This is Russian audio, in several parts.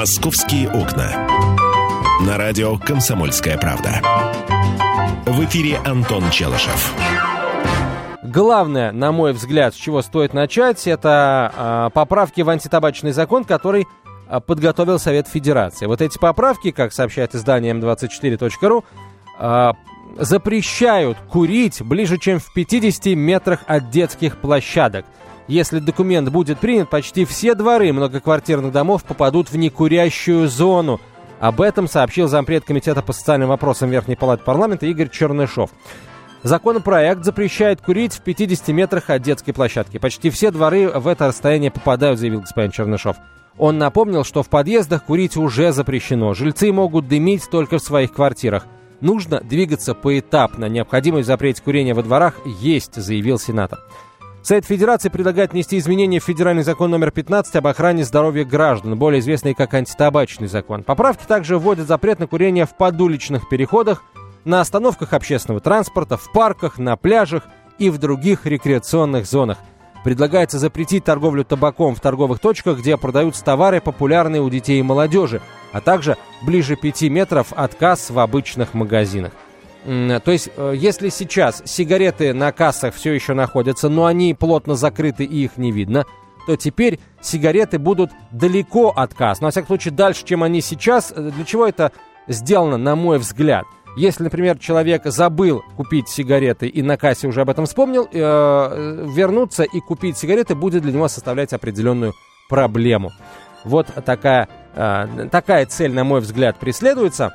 «Московские окна». На радио «Комсомольская правда». В эфире Антон Челышев. Главное, на мой взгляд, с чего стоит начать, это э, поправки в антитабачный закон, который э, подготовил Совет Федерации. Вот эти поправки, как сообщает издание m24.ru, э, запрещают курить ближе, чем в 50 метрах от детских площадок. Если документ будет принят, почти все дворы многоквартирных домов попадут в некурящую зону. Об этом сообщил зампред Комитета по социальным вопросам Верхней Палаты парламента Игорь Чернышов. Законопроект запрещает курить в 50 метрах от детской площадки. Почти все дворы в это расстояние попадают, заявил господин Чернышов. Он напомнил, что в подъездах курить уже запрещено. Жильцы могут дымить только в своих квартирах. Нужно двигаться поэтапно. Необходимость запретить курение во дворах есть, заявил сенатор. Сайт Федерации предлагает внести изменения в федеральный закон номер 15 об охране здоровья граждан, более известный как антитабачный закон. Поправки также вводят запрет на курение в подуличных переходах, на остановках общественного транспорта, в парках, на пляжах и в других рекреационных зонах. Предлагается запретить торговлю табаком в торговых точках, где продаются товары, популярные у детей и молодежи, а также ближе 5 метров от касс в обычных магазинах. То есть, э, если сейчас сигареты на кассах все еще находятся, но они плотно закрыты и их не видно, то теперь сигареты будут далеко от касс. Но, во всяком случае, дальше, чем они сейчас. Э, для чего это сделано, на мой взгляд? Если, например, человек забыл купить сигареты и на кассе уже об этом вспомнил, э, вернуться и купить сигареты будет для него составлять определенную проблему. Вот такая, такая цель, на мой взгляд, преследуется.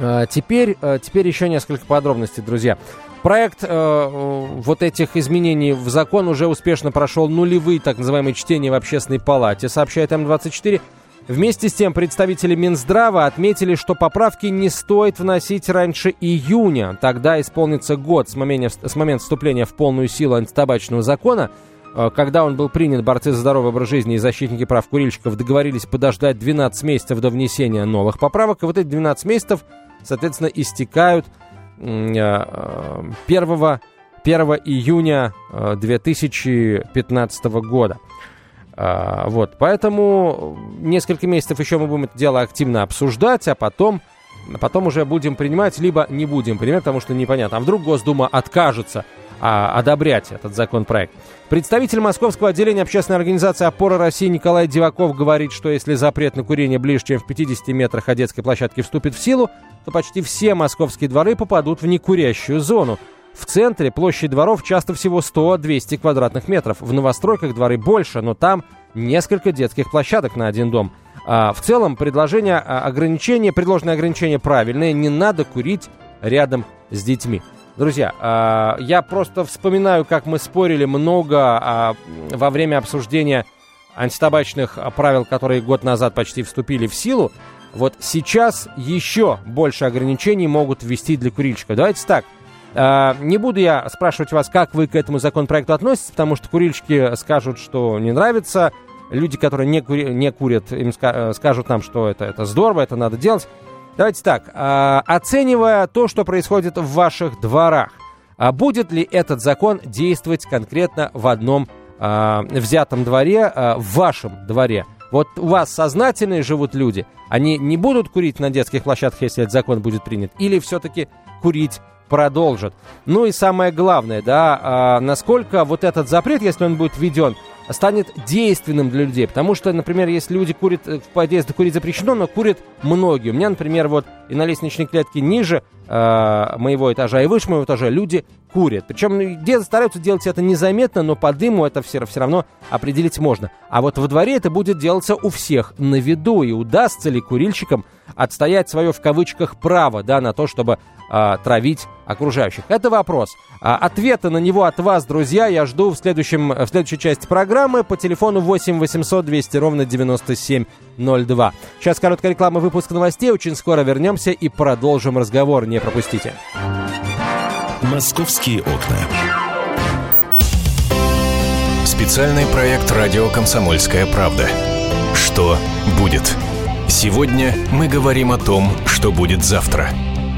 Э, теперь, э, теперь еще несколько подробностей, друзья. Проект э, вот этих изменений в закон уже успешно прошел нулевые так называемые чтения в общественной палате, сообщает М24. Вместе с тем представители Минздрава отметили, что поправки не стоит вносить раньше июня. Тогда исполнится год с момента, с момента вступления в полную силу антитабачного закона. Э, когда он был принят, борцы за здоровый образ жизни и защитники прав курильщиков договорились подождать 12 месяцев до внесения новых поправок. И вот эти 12 месяцев, соответственно, истекают 1, 1 июня 2015 э, года. Вот, поэтому несколько месяцев еще мы будем это дело активно обсуждать, а потом, потом уже будем принимать, либо не будем принимать, потому что непонятно. А вдруг Госдума откажется а, одобрять этот законопроект. Представитель московского отделения общественной организации «Опора России» Николай Диваков говорит, что если запрет на курение ближе, чем в 50 метрах от детской площадки вступит в силу, то почти все московские дворы попадут в некурящую зону. В центре площадь дворов часто всего 100-200 квадратных метров. В новостройках дворы больше, но там несколько детских площадок на один дом. А, в целом, предложение а, ограничения, предложенное ограничение правильное. Не надо курить рядом с детьми. Друзья, а, я просто вспоминаю, как мы спорили много а, во время обсуждения антитабачных правил, которые год назад почти вступили в силу. Вот сейчас еще больше ограничений могут ввести для курильщиков. Давайте так – а, не буду я спрашивать вас, как вы к этому законопроекту относитесь, потому что курильщики скажут, что не нравится. Люди, которые не, кури, не курят, им ска- скажут нам, что это, это здорово, это надо делать. Давайте так, а, оценивая то, что происходит в ваших дворах, а будет ли этот закон действовать конкретно в одном взятом дворе, в вашем дворе? Вот у вас сознательные живут люди, они не будут курить на детских площадках, если этот закон будет принят, или все-таки курить продолжат. Ну и самое главное, да, а, насколько вот этот запрет, если он будет введен, станет действенным для людей. Потому что, например, если люди курят, э, в подъезде курить запрещено, но курят многие. У меня, например, вот и на лестничной клетке ниже э, моего этажа и выше моего этажа люди курят. Причем ну, где стараются делать это незаметно, но по дыму это все, все равно определить можно. А вот во дворе это будет делаться у всех на виду. И удастся ли курильщикам отстоять свое в кавычках право да, на то, чтобы а, травить окружающих? Это вопрос. А, ответа на него от вас, друзья, я жду в, следующем, в следующей части программы по телефону 8 800 200 ровно 9702. Сейчас короткая реклама, выпуск новостей. Очень скоро вернемся и продолжим разговор. Не пропустите. «Московские окна». Специальный проект «Радио Комсомольская правда». Что будет? Сегодня мы говорим о том, что будет завтра –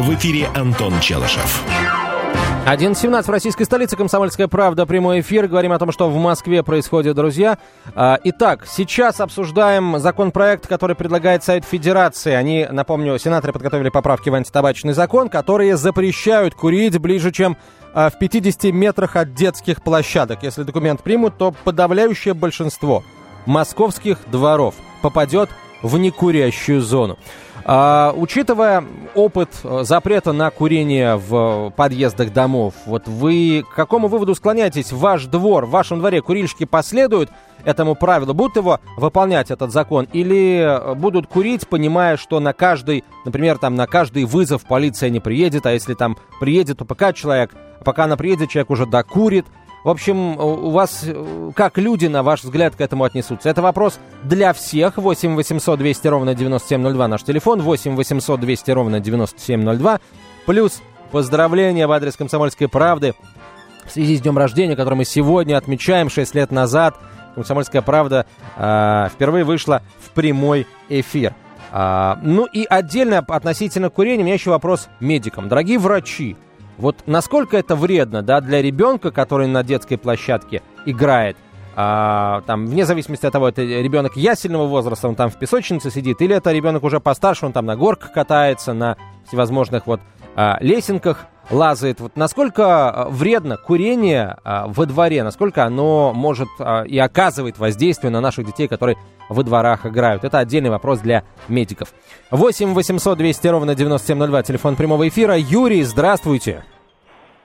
В эфире Антон Челышев. 11.17 в российской столице, Комсомольская правда, прямой эфир. Говорим о том, что в Москве происходит, друзья. А, итак, сейчас обсуждаем законопроект, который предлагает Совет Федерации. Они, напомню, сенаторы подготовили поправки в антитабачный закон, которые запрещают курить ближе, чем а, в 50 метрах от детских площадок. Если документ примут, то подавляющее большинство московских дворов попадет в некурящую зону. А, учитывая опыт э, запрета на курение в подъездах домов, вот вы к какому выводу склоняетесь? Ваш двор, в вашем дворе курильщики последуют этому правилу, будут его выполнять, этот закон, или э, будут курить, понимая, что на каждый, например, там на каждый вызов полиция не приедет, а если там приедет, то пока человек, пока она приедет, человек уже докурит, в общем, у вас э, как люди, на ваш взгляд, к этому отнесутся? Это вопрос для всех. 8 800 200 ровно 9702 наш телефон. 8 800 200 ровно 9702. Плюс поздравления в адрес «Комсомольской правды» в связи с днем рождения, который мы сегодня отмечаем 6 лет назад. «Комсомольская правда» э, впервые вышла в прямой эфир. А, ну и отдельно относительно курения у меня еще вопрос медикам. Дорогие врачи, вот насколько это вредно, да, для ребенка, который на детской площадке играет, а, там, вне зависимости от того, это ребенок ясельного возраста, он там в песочнице сидит, или это ребенок уже постарше, он там на горках катается, на всевозможных вот а, лесенках лазает. Вот насколько а, вредно курение а, во дворе, насколько оно может а, и оказывает воздействие на наших детей, которые во дворах играют. Это отдельный вопрос для медиков. 8 800 200 ровно 9702, телефон прямого эфира. Юрий, здравствуйте.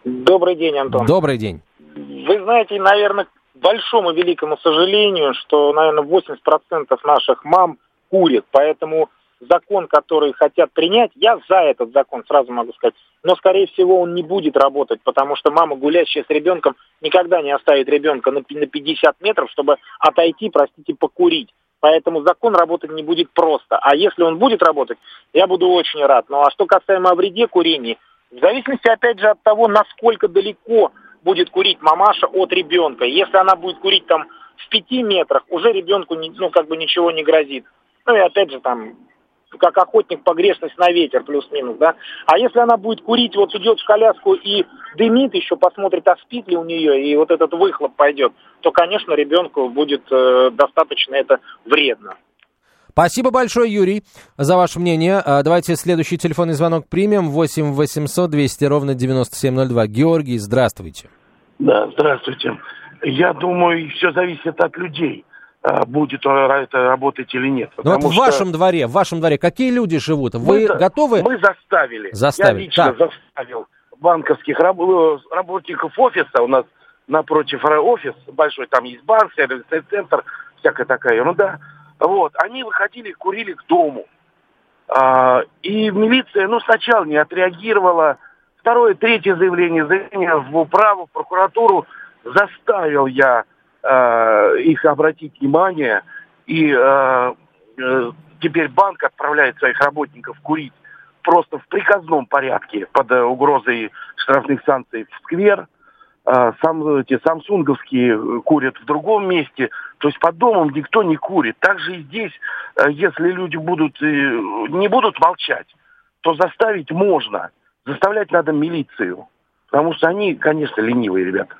Добрый день, Антон. Добрый день. Вы знаете, наверное, к большому великому сожалению, что, наверное, 80% наших мам курят, поэтому закон, который хотят принять, я за этот закон, сразу могу сказать, но, скорее всего, он не будет работать, потому что мама, гулящая с ребенком, никогда не оставит ребенка на 50 метров, чтобы отойти, простите, покурить. Поэтому закон работать не будет просто. А если он будет работать, я буду очень рад. Ну а что касаемо о вреде курения, в зависимости, опять же, от того, насколько далеко будет курить мамаша от ребенка. Если она будет курить там в пяти метрах, уже ребенку ну, как бы ничего не грозит. Ну и опять же там как охотник погрешность на ветер, плюс-минус, да. А если она будет курить, вот идет в коляску и дымит еще, посмотрит, а спит ли у нее, и вот этот выхлоп пойдет, то, конечно, ребенку будет э, достаточно это вредно. Спасибо большое, Юрий, за ваше мнение. А, давайте следующий телефонный звонок примем. 8 800 200 ровно 9702. Георгий, здравствуйте. Да, здравствуйте. Я думаю, все зависит от людей, будет это работать или нет. Ну вот в вашем дворе, в вашем дворе какие люди живут? Вы мы, готовы? Мы заставили. Заставили. Я лично так. заставил банковских раб, э, работников офиса, у нас напротив офис большой, там есть банк, сервисный центр, всякая такая ерунда. Вот, они выходили, курили к дому. А, и милиция, ну, сначала не отреагировала. Второе, третье заявление, заявление в управу, в прокуратуру. Заставил я э, их обратить внимание. И э, э, теперь банк отправляет своих работников курить просто в приказном порядке под э, угрозой штрафных санкций в сквер. Сам, эти самсунговские курят в другом месте. То есть под домом никто не курит. Также и здесь, если люди будут, не будут молчать, то заставить можно. Заставлять надо милицию. Потому что они, конечно, ленивые ребята.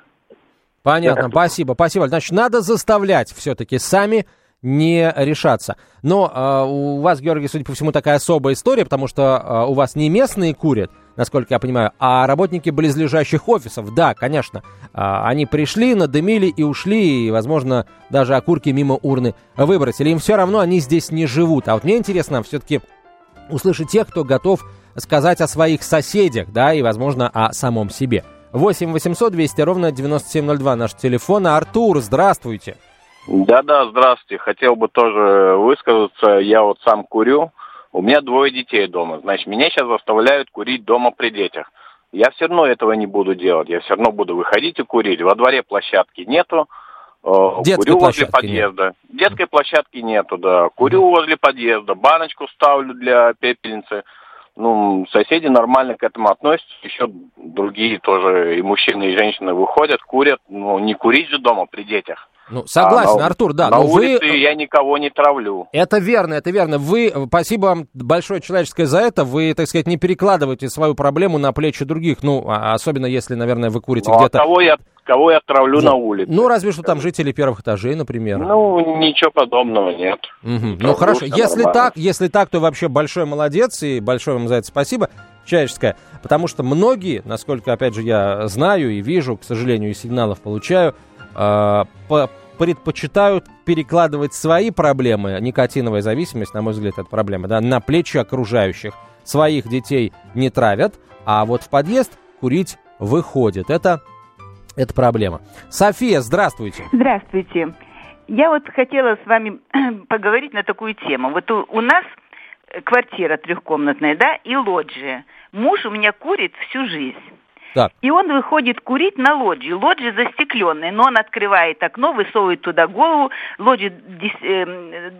Понятно, спасибо, спасибо. Значит, надо заставлять все-таки сами не решаться. Но э, у вас, Георгий, судя по всему, такая особая история, потому что э, у вас не местные курят, насколько я понимаю, а работники близлежащих офисов. Да, конечно, э, они пришли, надымили и ушли, и, возможно, даже окурки мимо урны выбросили. Им все равно они здесь не живут. А вот мне интересно все-таки услышать тех, кто готов сказать о своих соседях, да, и, возможно, о самом себе. 8 800 200 ровно 9702 наш телефон. Артур, здравствуйте. Да-да, здравствуйте. Хотел бы тоже высказаться. Я вот сам курю. У меня двое детей дома. Значит, меня сейчас заставляют курить дома при детях. Я все равно этого не буду делать. Я все равно буду выходить и курить. Во дворе площадки нету. Э, Детской Курю возле подъезда. Детской площадки нету, да. Курю возле подъезда, баночку ставлю для пепельницы. Ну, соседи нормально к этому относятся. Еще другие тоже, и мужчины, и женщины выходят, курят. Ну, не курить же дома при детях. Ну, согласен, А на- Артур, да. На но вы... улице я никого не травлю. Это верно, это верно. Вы, спасибо вам большое человеческое за это. Вы, так сказать, не перекладываете свою проблему на плечи других. Ну, а- особенно если, наверное, вы курите Ну, а где-то. кого я, кого я травлю на улице? Ну, разве что там жители первых этажей, например. Ну, ничего подобного нет. Мгм. Ну хорошо, если нормально. так, если так, то вообще большой молодец и большое вам за это спасибо, человеческое, потому что многие, насколько опять же я знаю и вижу, к сожалению, и сигналов получаю, э, по- предпочитают перекладывать свои проблемы, никотиновая зависимость, на мой взгляд, это проблема, да, на плечи окружающих. Своих детей не травят, а вот в подъезд курить выходит. Это, это проблема. София, здравствуйте. Здравствуйте. Я вот хотела с вами поговорить на такую тему. Вот у, у нас квартира трехкомнатная, да, и лоджия. Муж у меня курит всю жизнь. Так. И он выходит курить на лоджию. Лоджия застекленная, но он открывает окно, высовывает туда голову. Лоджия э,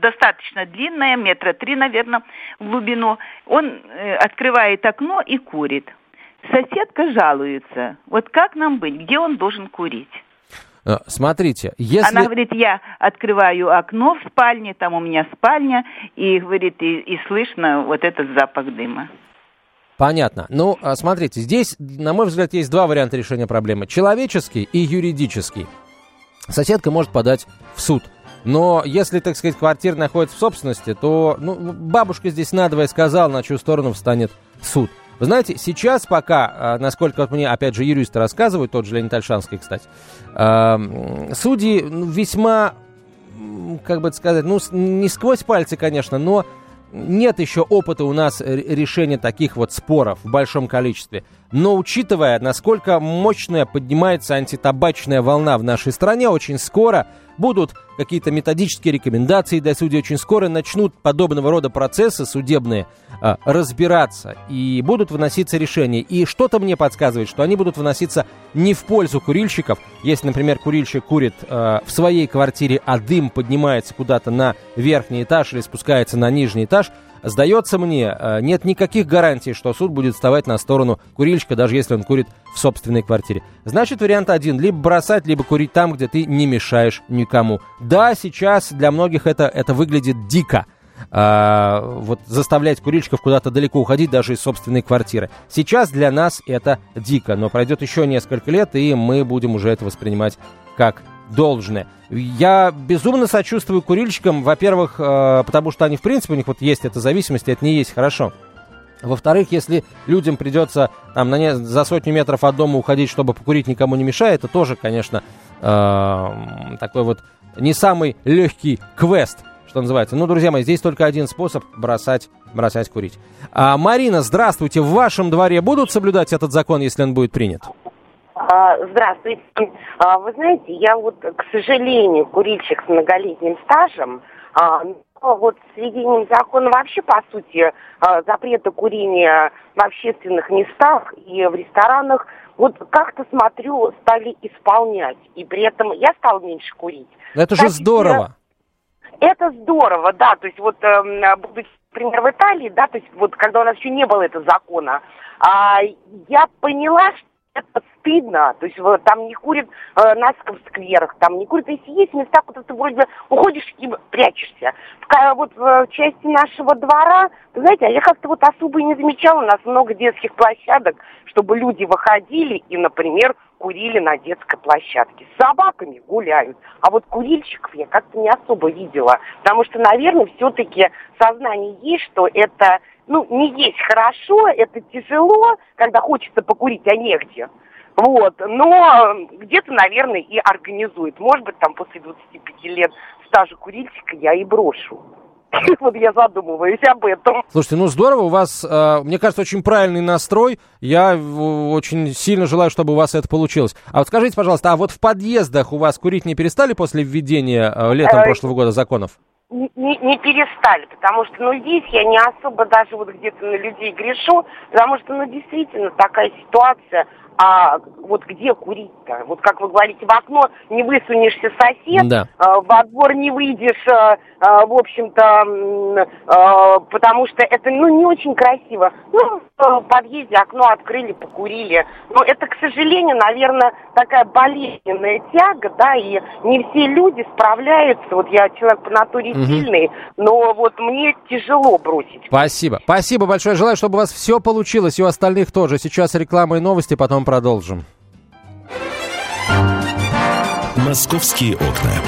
достаточно длинная, метра три, наверное, в глубину. Он э, открывает окно и курит. Соседка жалуется. Вот как нам быть? Где он должен курить? Э, Смотрите, если... Она говорит, я открываю окно в спальне, там у меня спальня, и говорит, и, и слышно вот этот запах дыма. Понятно. Ну, а, смотрите, здесь, на мой взгляд, есть два варианта решения проблемы. Человеческий и юридический. Соседка может подать в суд. Но если, так сказать, квартира находится в собственности, то ну, бабушка здесь надвое сказала, на чью сторону встанет суд. Вы знаете, сейчас пока, а, насколько вот мне, опять же, юристы рассказывают, тот же Леонид Альшанский, кстати, судьи ну, весьма, как бы сказать, ну, не сквозь пальцы, конечно, но нет еще опыта у нас решения таких вот споров в большом количестве. Но учитывая, насколько мощная поднимается антитабачная волна в нашей стране, очень скоро будут какие-то методические рекомендации для судей, очень скоро начнут подобного рода процессы судебные а, разбираться и будут выноситься решения. И что-то мне подсказывает, что они будут выноситься не в пользу курильщиков. Если, например, курильщик курит а, в своей квартире, а дым поднимается куда-то на верхний этаж или спускается на нижний этаж, Сдается мне, э, нет никаких гарантий, что суд будет вставать на сторону курильщика, даже если он курит в собственной квартире. Значит, вариант один. Либо бросать, либо курить там, где ты не мешаешь никому. Да, сейчас для многих это, это выглядит дико. А, вот заставлять курильщиков куда-то далеко уходить даже из собственной квартиры. Сейчас для нас это дико, но пройдет еще несколько лет, и мы будем уже это воспринимать как должное. Я безумно сочувствую курильщикам, во-первых, э, потому что они, в принципе, у них вот есть эта зависимость, и это не есть хорошо. Во-вторых, если людям придется там, на не, за сотню метров от дома уходить, чтобы покурить никому не мешает, это тоже, конечно, э, такой вот не самый легкий квест, что называется. Ну, друзья мои, здесь только один способ бросать, бросать курить. А, Марина, здравствуйте. В вашем дворе будут соблюдать этот закон, если он будет принят? А, Здравствуйте. А, Вы знаете, я вот, к сожалению, курильщик с многолетним стажем, а, но вот с введением закона вообще, по сути, запрета курения в общественных местах и в ресторанах, вот как-то смотрю, стали исполнять. И при этом я стала меньше курить. Это же Кстати, здорово. Это здорово, да. То есть вот, эм, будучи, например, в Италии, да, то есть вот когда у нас еще не было этого закона, а, я поняла, что это стыдно. То есть вот, там не курят э, на скверах, там не курят. Если есть места, куда ты вроде уходишь и прячешься. В ка- вот в части нашего двора, знаете, я как-то вот особо и не замечала, у нас много детских площадок, чтобы люди выходили и, например, курили на детской площадке. С собаками гуляют. А вот курильщиков я как-то не особо видела. Потому что, наверное, все-таки сознание есть, что это, ну, не есть хорошо, это тяжело, когда хочется покурить, а негде. Вот, но где-то, наверное, и организует. Может быть, там после 25 лет стажа курильщика я и брошу. Вот я задумываюсь об этом. Слушайте, ну здорово, у вас, э, мне кажется, очень правильный настрой. Я в- очень сильно желаю, чтобы у вас это получилось. А вот скажите, пожалуйста, а вот в подъездах у вас курить не перестали после введения э, летом Э, прошлого года законов? Не, не- перестали, потому что, ну, здесь я не особо даже вот где-то на людей грешу, потому что, ну, действительно, такая ситуация, а вот где курить-то? Вот как вы говорите, в окно не высунешься сосед, Да. а, во двор не выйдешь, а, а, в общем-то, а, потому что это, ну, не очень красиво. Ну, в подъезде окно открыли, покурили. Но это, к сожалению, наверное, такая болезненная тяга, да, и не все люди справляются. Вот я человек по натуре Мгм. сильный, но вот мне тяжело бросить. Спасибо. Спасибо большое. Желаю, чтобы у вас все получилось, и у остальных тоже. Сейчас реклама и новости, потом продолжим. «Московские окна».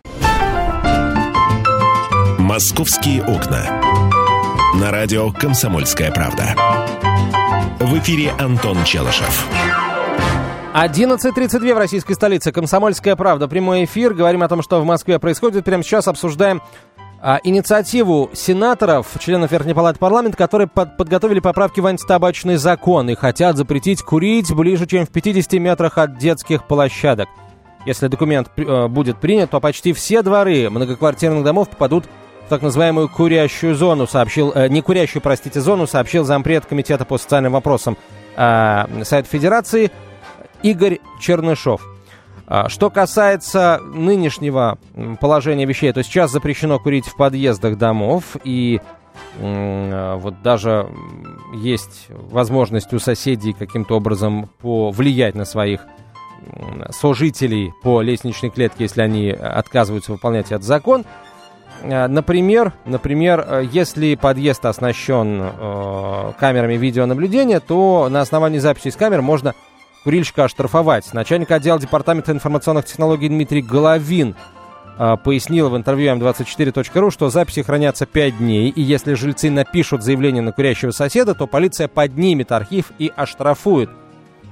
«Московские окна». На радио «Комсомольская правда». В эфире Антон Челышев. 11.32 в российской столице. Комсомольская правда. Прямой эфир. Говорим о том, что в Москве происходит. Прямо сейчас обсуждаем а, инициативу сенаторов, членов Верхней Палаты парламента, которые под- подготовили поправки в антитабачный закон и хотят запретить курить ближе, чем в 50 метрах от детских площадок. Если документ э, будет принят, то почти все дворы многоквартирных домов попадут в так называемую курящую зону, сообщил, э, не курящую, простите, зону, сообщил зампред Комитета по социальным вопросам э, Совета Федерации Игорь Чернышов. А, Что касается нынешнего положения вещей, то сейчас запрещено курить в подъездах домов, и а, вот даже есть возможность у соседей каким-то образом повлиять на своих сожителей по лестничной клетке, если они отказываются выполнять этот закон. А, Например, например, э, если подъезд оснащен э, камерами видеонаблюдения, то на основании записи из камер можно курильщика оштрафовать. Начальник отдела департамента информационных технологий Дмитрий Головин а, пояснил в интервью m24.ru, что записи хранятся 5 дней, и если жильцы напишут заявление на курящего соседа, то полиция поднимет архив и оштрафует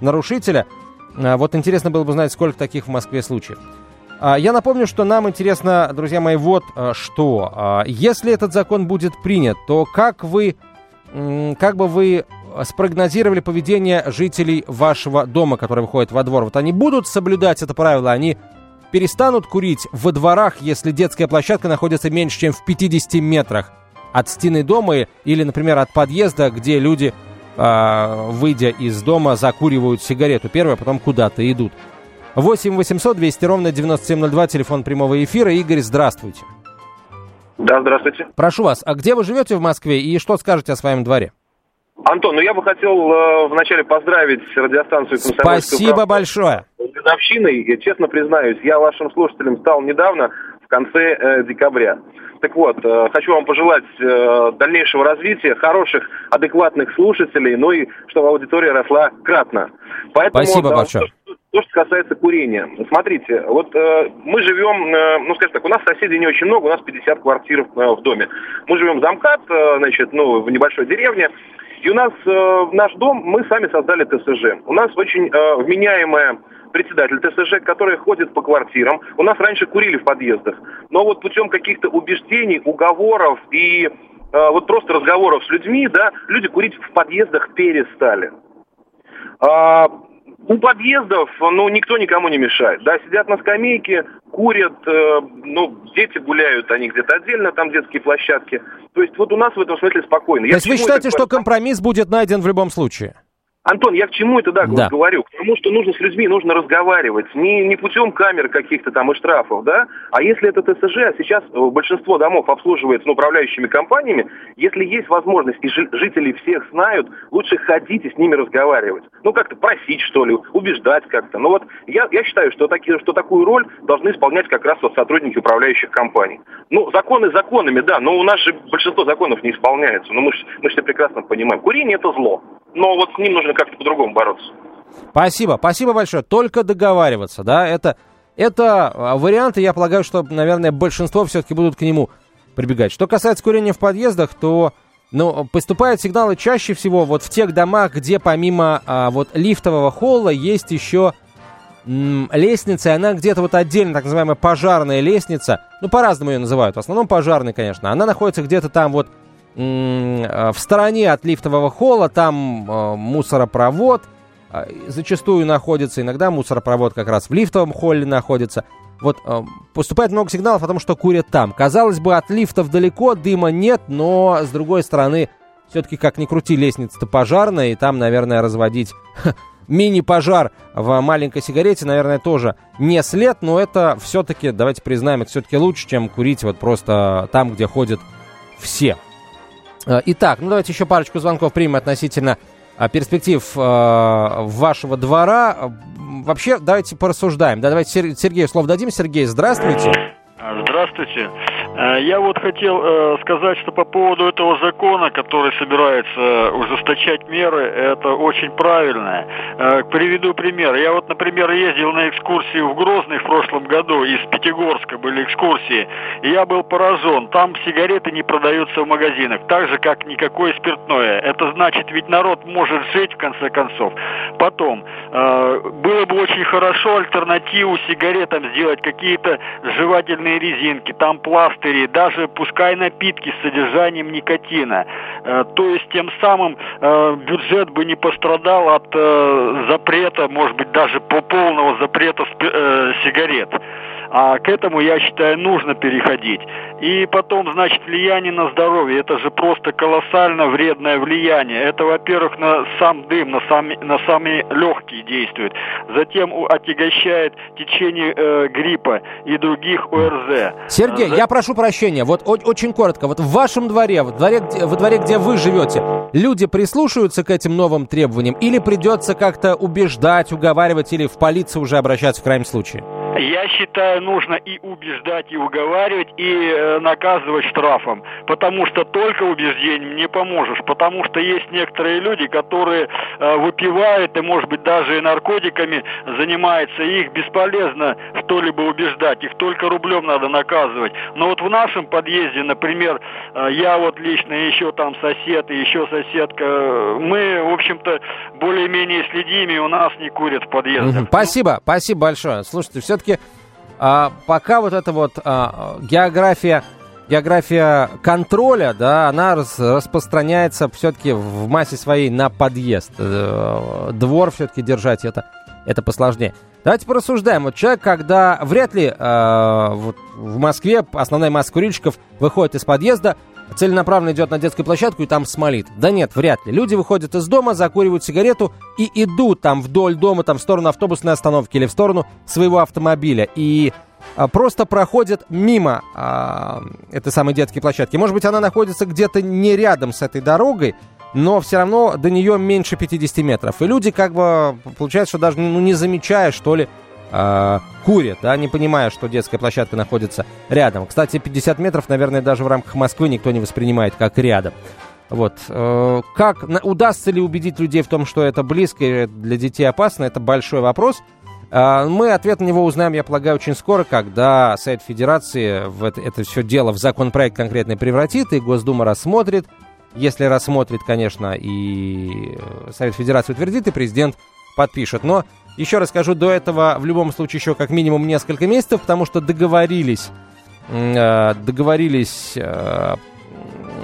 нарушителя. А, Вот интересно было бы узнать, сколько таких в Москве случаев. А, Я напомню, что нам интересно, друзья мои, вот а, что. А, Если этот закон будет принят, то как вы, как бы вы спрогнозировали поведение жителей вашего дома, которые выходят во двор? Вот они будут соблюдать это правило, они перестанут курить во дворах, если детская площадка находится меньше, чем в 50 метрах от стены дома или, например, от подъезда, где люди, выйдя из дома, закуривают сигарету первую, а потом куда-то идут. 8 800 200 ровно 9702, телефон прямого эфира. Игорь, здравствуйте. Да, здравствуйте. Прошу вас, а где вы живете в Москве и что скажете о своем дворе? Антон, ну я бы хотел э, вначале поздравить радиостанцию «Комсомольская Спасибо правда» большое. с годовщиной. Я честно признаюсь, я вашим слушателем стал недавно, в конце э, декабря. Так вот, э, хочу вам пожелать э, дальнейшего развития, хороших, адекватных слушателей, ну и чтобы аудитория росла кратно. Поэтому, Спасибо да, большое. То, что касается курения. Смотрите, вот э, мы живем, э, ну, скажем так, у нас соседей не очень много, у нас 50 квартир э, в доме. Мы живем в Замкат, э, значит, ну, в небольшой деревне. И у нас э, наш дом, мы сами создали ТСЖ. У нас очень э, вменяемая председатель ТСЖ, который ходит по квартирам. У нас раньше курили в подъездах. Но вот путем каких-то убеждений, уговоров и э, вот просто разговоров с людьми, да, люди курить в подъездах перестали. А, у подъездов, ну, никто никому не мешает. Да, сидят на скамейке, курят, э, ну, дети гуляют, они где-то отдельно, там детские площадки. То есть вот у нас в этом смысле спокойно. То есть вы считаете, что компромисс будет найден в любом случае? Антон, я к чему это да, Да. говорю? К тому, что нужно с людьми, нужно разговаривать. Не, не путем камер каких-то там и штрафов, да? А если это ТСЖ, а сейчас э, большинство домов обслуживается ну, управляющими компаниями, если есть возможность, и жи- жители всех знают, лучше ходите с ними разговаривать. Ну, как-то просить, что ли, убеждать как-то. Ну вот я, я считаю, что, таки, что такую роль должны исполнять как раз вот сотрудники управляющих компаний. Ну, законы законами, да, но у нас же большинство законов не исполняется. Ну, мы же мы ж все прекрасно понимаем. Курение – это зло. Но вот с ним нужно как-то по-другому бороться. Спасибо, спасибо большое. Только договариваться, да, это, это а, варианты, я полагаю, что, наверное, большинство все-таки будут к нему прибегать. Что касается курения в подъездах, то, ну, поступают сигналы чаще всего вот в тех домах, где помимо а, вот лифтового холла есть еще лестница, и она где-то вот отдельно, так называемая пожарная лестница, ну, по-разному ее называют, в основном пожарная, конечно, она находится где-то там вот в стороне от лифтового холла, там мусоропровод, зачастую находится, иногда мусоропровод как раз в лифтовом холле находится. Вот поступает много сигналов о том, что курят там. Казалось бы, от лифтов далеко, дыма нет, но, с другой стороны, все-таки, как ни крути, лестница-то пожарная, и там, наверное, разводить мини-пожар в маленькой сигарете, наверное, тоже не след, но это все-таки, давайте признаем, это все-таки лучше, чем курить вот просто там, где ходят все. Э, итак, ну давайте еще парочку звонков примем относительно э, перспектив э, вашего двора. Вообще, давайте порассуждаем. Да, давайте Сергею слово дадим. Сергей, здравствуйте. Здравствуйте. Э, я вот хотел э, сказать, что по поводу этого закона, который собирается ужесточать меры, это очень правильно. Э, приведу пример. Я вот, например, ездил на экскурсию в Грозный в прошлом году, из Пятигорска были экскурсии, и я был поражен. Там сигареты не продаются в магазинах, так же, как никакое спиртное. Это значит, ведь народ может жить, в конце концов. Потом, было бы очень хорошо альтернативу сигаретам сделать, какие-то жевательные резинки, там пласты, пастыри, даже пускай напитки с содержанием никотина. Э, то есть тем самым э, бюджет бы не пострадал от э, запрета, может быть даже по полного запрета сигарет. А к этому, я считаю, нужно переходить. И потом, значит, влияние на здоровье. Это же просто колоссально вредное влияние. Это, во-первых, на сам дым, на, сами, на самые легкие действует. Затем отягощает течение э, гриппа и других ОРЗ. Сергей, За... я прошу прощения. Вот очень коротко. Вот в вашем дворе, в дворе, во дворе, где вы живете, люди прислушиваются к этим новым требованиям или придется как-то убеждать, уговаривать или в полицию уже обращаться в крайнем случае? Я считаю, нужно и убеждать, и уговаривать, и э, наказывать штрафом, потому что только убеждением не поможешь, потому что есть некоторые люди, которые э, выпивают и, может быть, даже и наркотиками занимаются, и их бесполезно что-либо убеждать, их только рублем надо наказывать. Но вот в нашем подъезде, например, э, я вот лично, еще там сосед, и еще соседка, мы, в общем-то, более-менее следим, и у нас не курят в подъездах. Спасибо, спасибо большое. Слушайте, все-таки все-таки а, пока вот эта вот а, география, география контроля, да, она рас, распространяется все-таки в массе своей на подъезд. Э, двор все-таки держать это, это посложнее. Давайте порассуждаем. Вот человек, когда вряд ли э, вот в Москве основная масса курильщиков выходит из подъезда, целенаправленно идет на детскую площадку и там смолит. Да нет, вряд ли. Люди выходят из дома, закуривают сигарету и идут там вдоль дома, там в сторону автобусной остановки или в сторону своего автомобиля. И а, просто проходят мимо а, этой самой детской площадки. Может быть, она находится где-то не рядом с этой дорогой, но все равно до нее меньше 50 метров. И люди как бы, получается, что даже ну, не замечая, что ли, э, курят, да, не понимая, что детская площадка находится рядом. Кстати, 50 метров, наверное, даже в рамках Москвы никто не воспринимает как рядом. Вот. Э, как удастся ли убедить людей в том, что это близко и для детей опасно, это большой вопрос. Э, мы ответ на него узнаем, я полагаю, очень скоро, когда Совет Федерации в это, это все дело в законопроект конкретный превратит, и Госдума рассмотрит. Если рассмотрит, конечно, и Совет Федерации утвердит, и президент подпишет. Но еще раз скажу, до этого в любом случае еще как минимум несколько месяцев, потому что договорились, э, договорились э,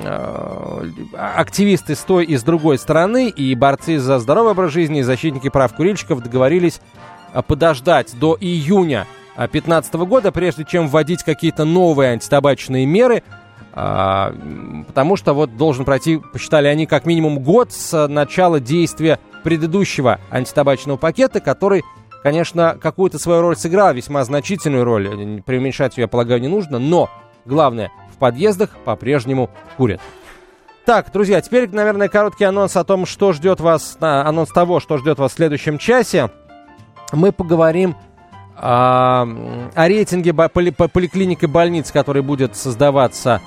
э, активисты с той и с другой стороны, и борцы за здоровый образ жизни, и защитники прав курильщиков договорились подождать до июня 2015 года, прежде чем вводить какие-то новые антитабачные меры, потому что вот должен пройти, посчитали они, как минимум год с начала действия предыдущего антитабачного пакета, который, конечно, какую-то свою роль сыграл, весьма значительную роль. Преуменьшать ее, я полагаю, не нужно, но главное, в подъездах по-прежнему курят. Так, друзья, теперь, наверное, короткий анонс о том, что ждет вас, анонс того, что ждет вас в следующем часе. Мы поговорим о, о рейтинге поли, поликлиник и больниц, который будет создаваться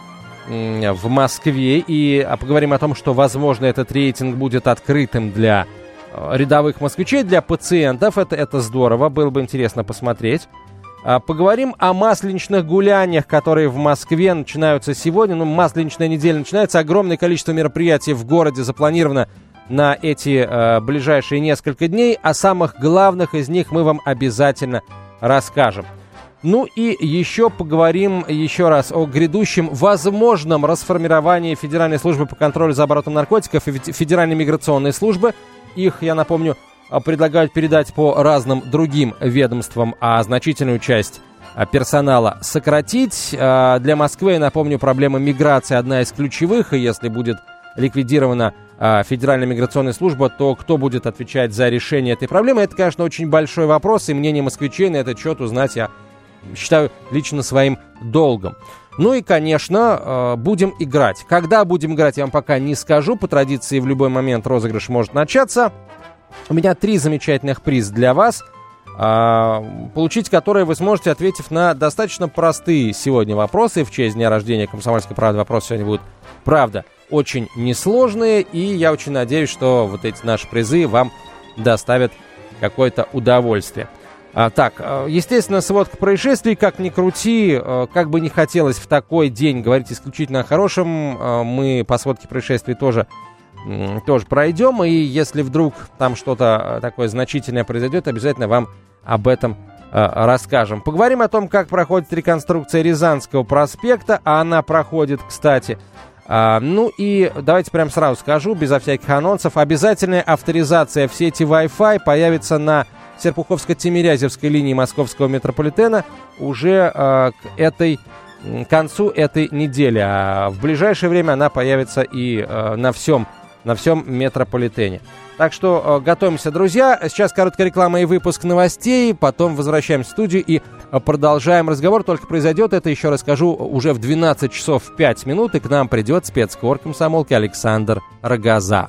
в Москве, и поговорим о том, что, возможно, этот рейтинг будет открытым для Э, рядовых москвичей, для пациентов. Это, это здорово, было бы интересно посмотреть. А, поговорим о масленичных гуляниях, которые в Москве начинаются сегодня. Ну, масленичная неделя начинается. Огромное количество мероприятий в городе запланировано на эти э, ближайшие несколько дней. О самых главных из них мы вам обязательно расскажем. Ну и еще поговорим еще раз о грядущем возможном расформировании Федеральной службы по контролю за оборотом наркотиков и Федеральной миграционной службы. Их, я напомню, предлагают передать по разным другим ведомствам, а значительную часть а, персонала сократить. А, для Москвы, напомню, проблема миграции одна из ключевых, и если будет ликвидирована а, Федеральная миграционная служба, то кто будет отвечать за решение этой проблемы? Это, конечно, очень большой вопрос, и мнение москвичей на этот счет узнать я считаю лично своим долгом. Ну и, конечно, будем играть. Когда будем играть, я вам пока не скажу. По традиции, в любой момент розыгрыш может начаться. У меня три замечательных приз для вас – а, получить которые вы сможете, ответив на достаточно простые сегодня вопросы. В честь дня рождения комсомольской правды вопросы сегодня будут, правда, очень несложные. И я очень надеюсь, что вот эти наши призы вам доставят какое-то удовольствие. А, так, а, естественно, сводка происшествий, как ни крути, а, как бы не хотелось в такой день говорить исключительно о хорошем, мы по сводке происшествий тоже тоже пройдем, и если вдруг там что-то такое значительное произойдет, обязательно вам об этом расскажем. Поговорим о том, как проходит реконструкция Рязанского проспекта, а она проходит, кстати. А, ну и давайте прям сразу скажу, безо всяких анонсов, обязательная авторизация в сети Wi-Fi появится на Серпуховско-Тимирязевской линии московского метрополитена уже э, к этой к концу этой недели. А в ближайшее время она появится и э, на всем на всем метрополитене. Так что э, готовимся, друзья. Сейчас короткая реклама и выпуск новостей. Потом возвращаемся в студию и продолжаем разговор. Только произойдет это, еще расскажу, уже в 12 часов 5 минут. И к нам придет спецкор комсомолки Александр Рогоза.